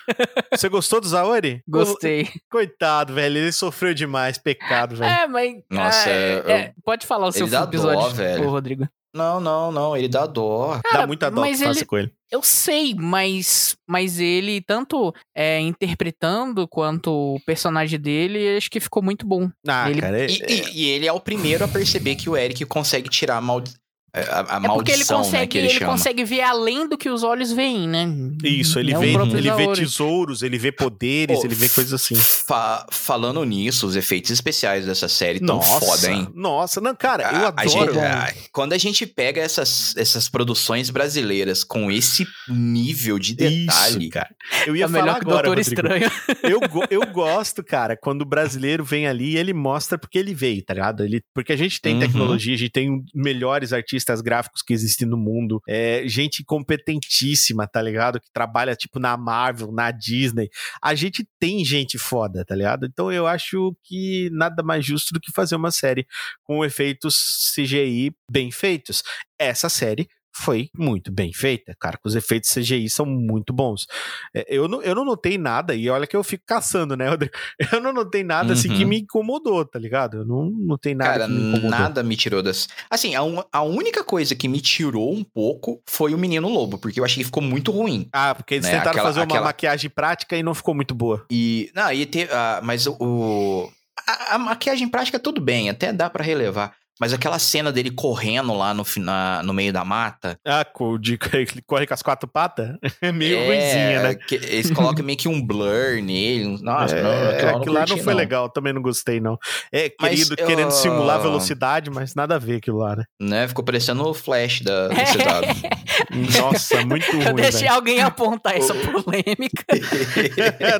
Você gostou do Zaori? Gostei. Coitado, velho, ele sofreu demais, pecado, velho. É, mas. Nossa, é- eu- é, pode falar o seu Ele dá episódio, dó, velho. Rodrigo. Não, não, não, ele dá dó. Dá cara, muita dó mas que ele- com ele. Eu sei, mas, mas ele, tanto é, interpretando quanto o personagem dele, acho que ficou muito bom. Ah, Ele- cara, é- E, e- e ele é o primeiro a perceber que o Eric consegue tirar a, maldi a, a é porque ele maldição, né, consegue, que ele, ele chama. consegue ver além do que os olhos veem, né? Isso, ele, É vê, ele vê tesouros, ele vê poderes, Pô, ele vê coisas assim. Fa- falando nisso, os efeitos especiais dessa série tão Nossa, foda, hein? Nossa, não, cara, eu A- a adoro. gente- a- quando a gente pega essas, essas produções brasileiras com esse nível de detalhe, Isso, cara. Eu ia é falar melhor que agora, Doutor Rodrigo. Estranho. eu, go- eu gosto, cara, quando o brasileiro vem ali e ele mostra porque ele veio, tá ligado? Ele, porque a gente tem Uhum. tecnologia, a gente tem melhores artistas gráficos que existem no mundo, é, gente competentíssima, tá ligado? Que trabalha, tipo, na Marvel, na Disney. A gente tem gente foda, tá ligado? Então eu acho que nada mais justo do que fazer uma série com efeitos CGI bem feitos. Essa série foi muito bem feita, cara. Os efeitos CGI são muito bons. É, Eu não, eu não notei nada, e olha que eu fico caçando, né, Rodrigo? Eu não notei nada assim Uhum. que me incomodou, tá ligado? Eu não notei nada cara, que me incomodou. nada me tirou das. Assim, a, un- a única coisa que me tirou um pouco foi o Menino Lobo, porque eu achei que ficou muito ruim. Ah, porque eles né, tentaram aquela- fazer uma aquela- maquiagem prática e não ficou muito boa. E. Não, e te, ah, mas o. a, a maquiagem prática tudo bem, até dá pra relevar. Mas aquela cena dele correndo lá no, fina- no meio da mata. Ah, com o de ele corre com as quatro patas? É meio é, ruimzinha, né? que eles colocam meio que um blur nele. Nossa, é, não, aquilo lá eu aquilo lá não foi legal, também não gostei, não. É, Mas querido, eu- querendo simular velocidade, mas nada a ver aquilo lá, né? Né? Ficou parecendo o Flash da, do CW. Nossa, muito ruim, Eu deixei velho. alguém apontar essa polêmica.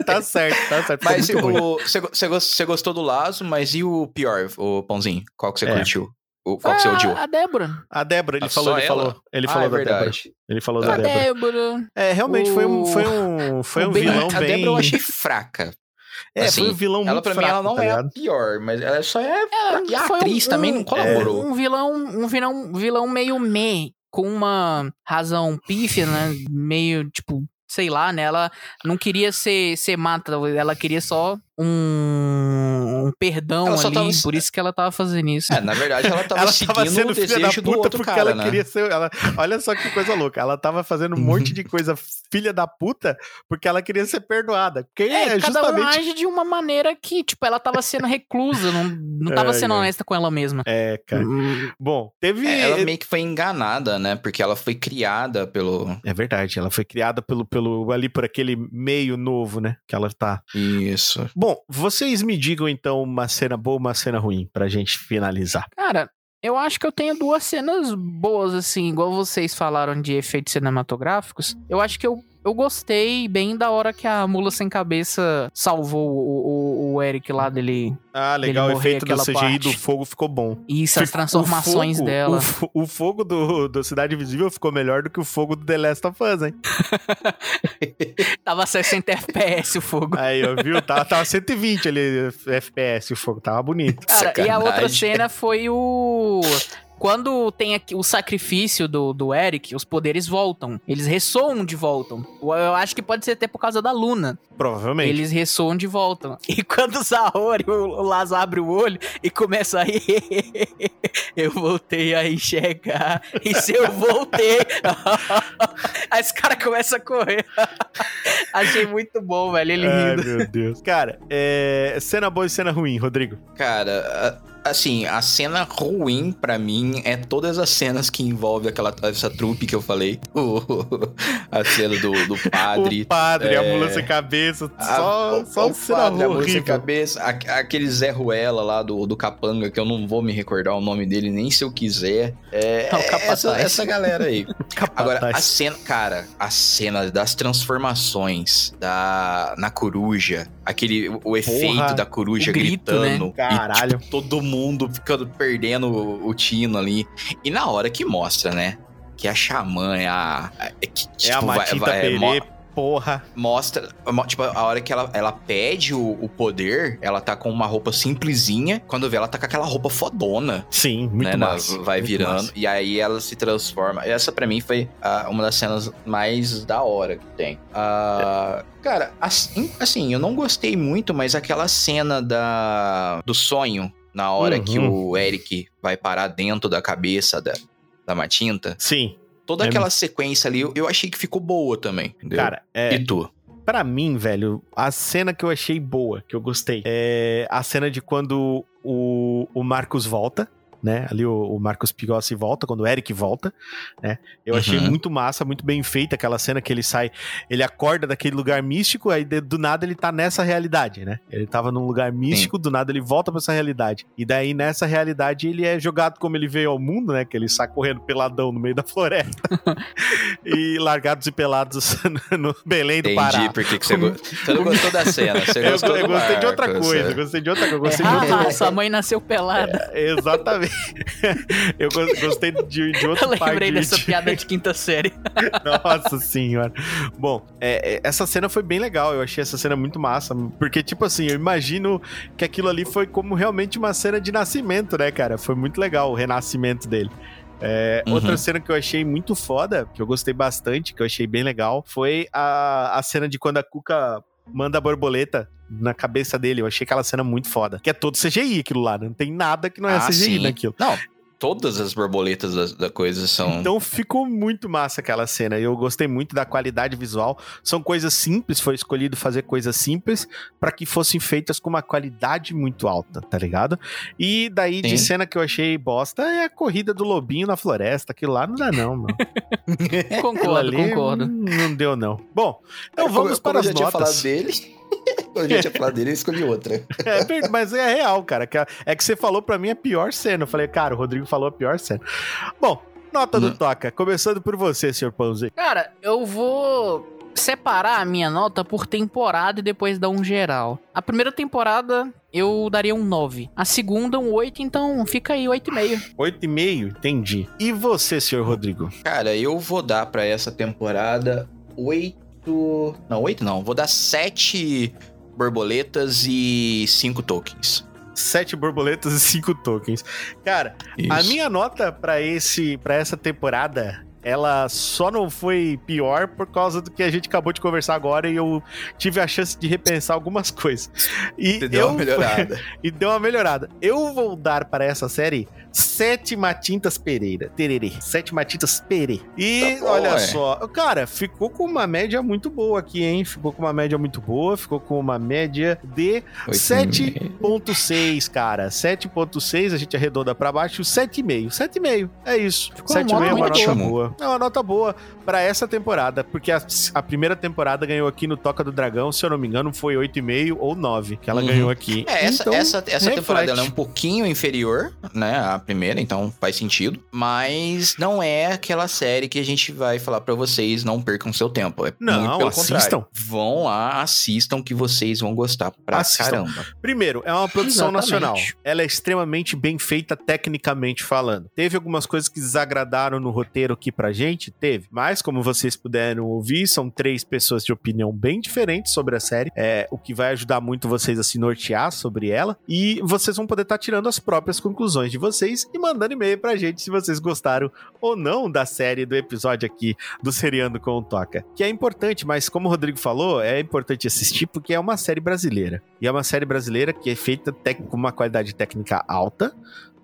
tá certo, tá certo. Mas você gostou do Lazo, mas e o pior, o Pãozinho? Qual que você É. curtiu? O, qual que você Ah, odiou? A Débora. A Débora, ele Ah, falou, ele ela? falou. Ele Ah, falou é da Débora. verdade. Ele falou A da Débora. Débora. É, realmente foi um, O- foi um, foi o um bem- vilão a bem. Débora eu achei fraca. É, assim, foi um vilão Ela, muito pra mim, fraco, ela não tá é a pior, mas ela só é. É, e a atriz um- também não colaborou. Um vilão, um vilão, vilão meio me, com uma razão pífia, né? Meio, tipo, sei lá, né? Ela não queria ser, ser mata, ela queria só um, um perdão Ela ali, tava- por isso que ela tava fazendo isso. É, na verdade, ela tava ela seguindo tava sendo o filha da desejo do puta outro porque cara, ela né? queria ser. Ela, olha só que coisa louca. Ela tava fazendo um monte de coisa filha da puta porque ela queria ser perdoada. Porque É, é, cada um justamente. age de uma maneira que, tipo, ela tava sendo reclusa, não, não tava Ai, sendo ai. honesta com ela mesma. É, cara. Hum, Bom, teve. É, ela meio que foi enganada, né? Porque ela foi criada pelo. É verdade, ela foi criada pelo, pelo ali por aquele meio novo, né? Que ela tá. Isso. Bom, vocês me digam então uma cena boa, uma cena ruim, pra gente finalizar. Cara, eu acho que eu tenho duas cenas boas, assim, igual vocês falaram de efeitos cinematográficos. Eu acho que eu, eu gostei bem da hora que a mula sem cabeça salvou o, o, o Eric lá dele. Ah, legal, o Dele morrer efeito do CGI parte. do fogo ficou bom. Isso, as transformações o fogo, dela. O, o fogo do, do Cidade Invisível ficou melhor do que o fogo do The Last of Us, hein? Tava 60 FPS o fogo. Aí, ó, viu? Tava, tava 120 ali, FPS, o fogo tava bonito. Cara, e a outra cena foi o. Quando tem aqui o sacrifício do, do Eric, os poderes voltam. Eles ressoam de volta. Eu acho que pode ser até por causa da Luna. Provavelmente. Eles ressoam de volta. E quando o Saori, o, o Laz abre o olho e começa a rir, eu voltei a enxergar. E se eu voltei. Aí esse cara começa a correr. Achei muito bom, velho. Ele Ai, rindo. meu Deus. Cara, é... cena boa e cena ruim, Rodrigo. Cara, assim, a cena ruim pra mim é todas as cenas que envolvem aquela essa trupe que eu falei. O- a cena do, do padre. o padre, a é, mula sem cabeça, a- só, o- só o cena padre, a moça sem horrível. cabeça, a- aquele Zé Ruela lá do, do Capanga, que eu não vou me recordar o nome dele, nem se eu quiser. É, É o Capataz. essa, essa galera aí. Agora, a cena, cara, a cena das transformações da na coruja, aquele o, efeito da coruja grito, gritando, né? Caralho. e tipo, todo mundo ficando perdendo o, o tino ali. E na hora que mostra, né, que a xamã é a, é, que, É a tipo, vai- Matita vai- Perê, mo- porra. mostra, mo- tipo, a hora que ela, ela pede o, o poder, ela tá com uma roupa simplesinha, quando vê ela tá com aquela roupa fodona Sim, muito né, na- massa. vai muito virando massa. e aí ela se transforma. Essa pra mim foi ah, uma das cenas mais da hora que tem. Ah, Cara, assim, assim, eu não gostei muito, mas aquela cena da do sonho na hora Uhum. que o Eric vai parar dentro da cabeça da, da Matinta, Sim, toda É aquela sequência ali, eu, eu achei que ficou boa também. Entendeu? cara, é, e tu? Pra mim, velho, a cena que eu achei boa, que eu gostei, é a cena de quando o, o Marcos volta, né? Ali o, o Marcos Pigossi volta, quando o Eric volta, né? Eu achei Uhum. muito massa, muito bem feita aquela cena que ele sai, ele acorda daquele lugar místico, aí de- do nada ele tá nessa realidade, né? Ele tava num lugar místico, do nada ele volta pra essa realidade. E daí nessa realidade ele é jogado como ele veio ao mundo, né? Que ele sai correndo peladão no meio da floresta. e largados e pelados no Belém do Pará. Entendi porque que você, go... você não gostou da cena. Você Eu, gostou eu do gostei de outra Marcos, coisa, é. gostei de outra coisa, É, gostei de haha, outro... sua mãe nasceu pelada. Exatamente. Eu go- gostei de, de outro Eu lembrei dessa de- piada de quinta série. Nossa senhora. Bom, é, é, essa cena foi bem legal. Eu achei essa cena muito massa. Porque, tipo assim, eu imagino que aquilo ali foi como realmente uma cena de nascimento, né, cara? Foi muito legal o renascimento dele. É, Uhum. Outra cena que eu achei muito foda, que eu gostei bastante, que eu achei bem legal, foi a, a cena de quando a Cuca manda a borboleta na cabeça dele. Eu achei aquela cena muito foda. Que é todo CGI aquilo lá, né? Não tem nada que não é Ah, CGI sim. naquilo. Não, todas as borboletas da, da coisa são. Então ficou muito massa aquela cena. Eu gostei muito da qualidade visual. São coisas simples, foi escolhido fazer coisas simples para que fossem feitas com uma qualidade muito alta, tá ligado? E daí de Sim. cena que eu achei bosta é a corrida do lobinho na floresta. Aquilo lá não dá não, mano. Concordo, ali concordo. Não deu não. Bom, então É, como- vamos como para eu as já tinha falado notas. dele. Quando eu já tinha falado dele, eu escolhi outra. É, mas é real, cara. a- É que você falou pra mim a pior cena. Eu falei, cara, o Rodrigo falou a pior cena. Bom, nota do Não. Toca. Começando por você, senhor Pãozinho. Cara, eu vou separar a minha nota por temporada e depois dar um geral. A primeira temporada eu daria um 9. A segunda um 8, então fica aí 8,5. 8,5? Entendi. E você, senhor Rodrigo? Cara, eu vou dar pra essa temporada oito. Não, oito não. Vou dar sete borboletas e cinco tokens. Sete borboletas e cinco tokens. Cara, a Isso. minha nota pra esse, para essa temporada ela só não foi pior por causa do que a gente acabou de conversar agora e eu tive a chance de repensar algumas coisas. E Deu eu uma melhorada. e deu uma melhorada. Eu vou dar para essa série sete Matintas Pereira. Tererê. Sete Matintas Pere. E Tá bom, olha ué. só, cara, ficou com uma média muito boa aqui, hein? Ficou com uma média muito boa. Ficou com uma média de Oito 7.6, cara. 7.6, a gente arredonda pra baixo, 7,5. 7,5. É isso. Ficou uma 7,5 é uma nota boa. Boa. É uma nota boa pra essa temporada, porque a, a primeira temporada ganhou aqui no Toca do Dragão, se eu não me engano, foi 8,5 ou 9 que ela Uhum. ganhou aqui. É, essa, Então, essa, essa temporada é um pouquinho inferior, né, à primeira, então faz sentido. Mas não é aquela série que a gente vai falar pra vocês, não percam seu tempo. É Não, muito pelo assistam. contrário. Vão lá, assistam que vocês vão gostar pra Assistam. caramba. Primeiro, é uma produção Exatamente. nacional. Ela é extremamente bem feita tecnicamente falando. Teve algumas coisas que desagradaram no roteiro aqui pra gente? Teve. Mas, como vocês puderam ouvir, são três pessoas de opinião bem diferentes sobre a série. É, o que vai ajudar muito vocês a se nortear sobre ela. E vocês vão poder estar tirando as próprias conclusões de vocês e mandando e-mail pra gente se vocês gostaram ou não da série, do episódio aqui do Seriando com o Toca. Que é importante, mas como o Rodrigo falou, é importante assistir porque é uma série brasileira. E é uma série brasileira que é feita com uma qualidade técnica alta,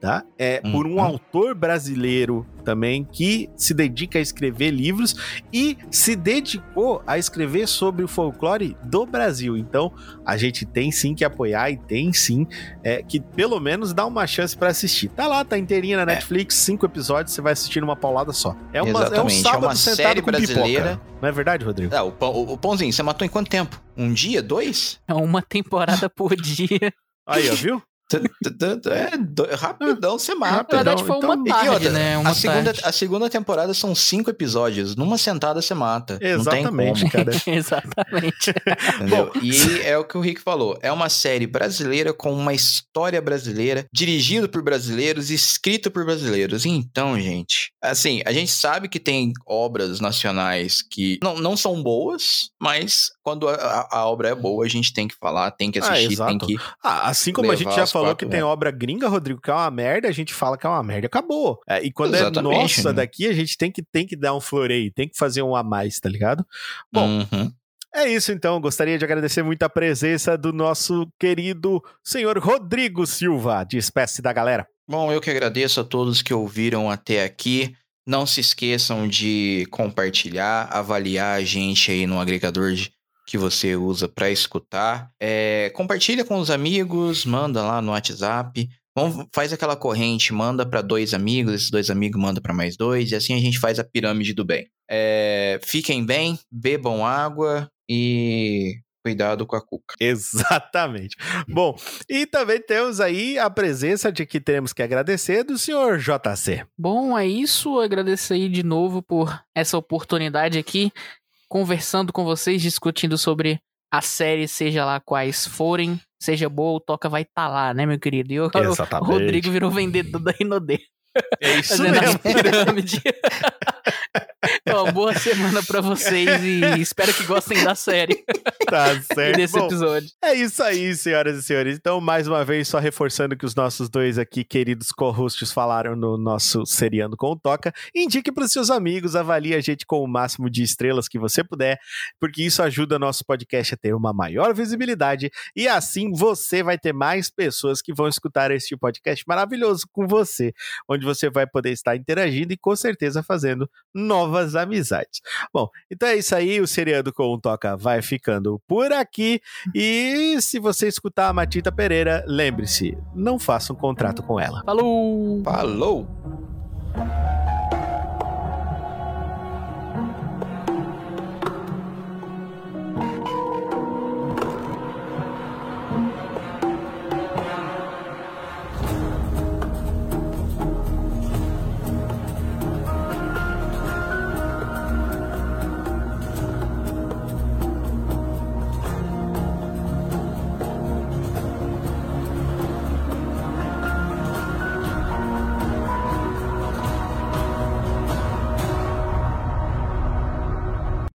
tá? É por um Uhum. autor brasileiro também que se dedica a escrever livros e se dedicou a escrever sobre o folclore do Brasil. Então, a gente tem sim que apoiar e tem sim é, que pelo menos dar uma chance pra assistir. Tá lá, tá inteirinha na Netflix, cinco episódios, você vai assistir numa paulada só. É, uma, é um Exatamente, é sábado uma sentado série com brasileira. pipoca. Não é verdade, Rodrigo? Ah, o, pão, o, o Pãozinho, você matou em quanto tempo? Um dia? Dois? É uma temporada por dia. Aí, ó, viu? É, do- rapidão você Na mata. verdade, foi então- uma E tarde, outra, né? Uma a, segunda, tarde. a segunda temporada são cinco episódios. Numa sentada você mata. Exatamente, Não tem cara. Exatamente. entendeu? e é o que o Rick falou. É uma série brasileira com uma história brasileira, dirigido por brasileiros, escrito por brasileiros. Então, gente, assim, a gente sabe que tem obras nacionais que não, não são boas, mas quando a, a- obra é boa, a gente tem que falar, tem que Ah, assistir, exato. tem que. Ah, assim como a gente já falou quatro, que tem né? obra gringa, Rodrigo, que é uma merda, a gente fala que é uma merda, acabou. É, e quando Exatamente, é nossa né? daqui, a gente tem que, tem que dar um floreio, tem que fazer um a mais, tá ligado? Bom, Uhum. É isso então, gostaria de agradecer muito a presença do nosso querido senhor Rodrigo Silva. Despeça da galera. Bom, eu que agradeço a todos que ouviram até aqui. Não se esqueçam de compartilhar, avaliar a gente aí no agregador de- que você usa para escutar. É, compartilha com os amigos, manda lá no WhatsApp. Vamos- faz aquela corrente, manda para dois amigos, esses dois amigos mandam para mais dois, e assim a gente faz a pirâmide do bem. É, fiquem bem, bebam água e cuidado com a cuca. Exatamente. Bom, e também temos aí a presença de que temos que agradecer do senhor JC. Bom, é isso. Agradecer aí de novo por essa oportunidade aqui, conversando com vocês, discutindo sobre a série, seja lá quais forem, seja boa ou toca, vai estar lá, né, meu querido? E o, o Rodrigo virou vendedor da Inodê, É isso fazendo mesmo. Ó, boa semana pra vocês e espero que gostem da série Tá certo. desse Bom, episódio. É isso aí, senhoras e senhores. Então, mais uma vez, só reforçando que os nossos dois aqui, queridos co-hosts, falaram no nosso Seriando com o Toca. Indique para os seus amigos, avalie a gente com o máximo de estrelas que você puder, porque isso ajuda nosso podcast a ter uma maior visibilidade e assim você vai ter mais pessoas que vão escutar este podcast maravilhoso com você, onde você vai poder estar interagindo e com certeza fazendo novas amizades. Bom, então é isso aí, o Seriando com o Toca vai ficando por aqui. E se você escutar a Matita Pereira, lembre-se, não faça um contrato com ela. Falou! Falou!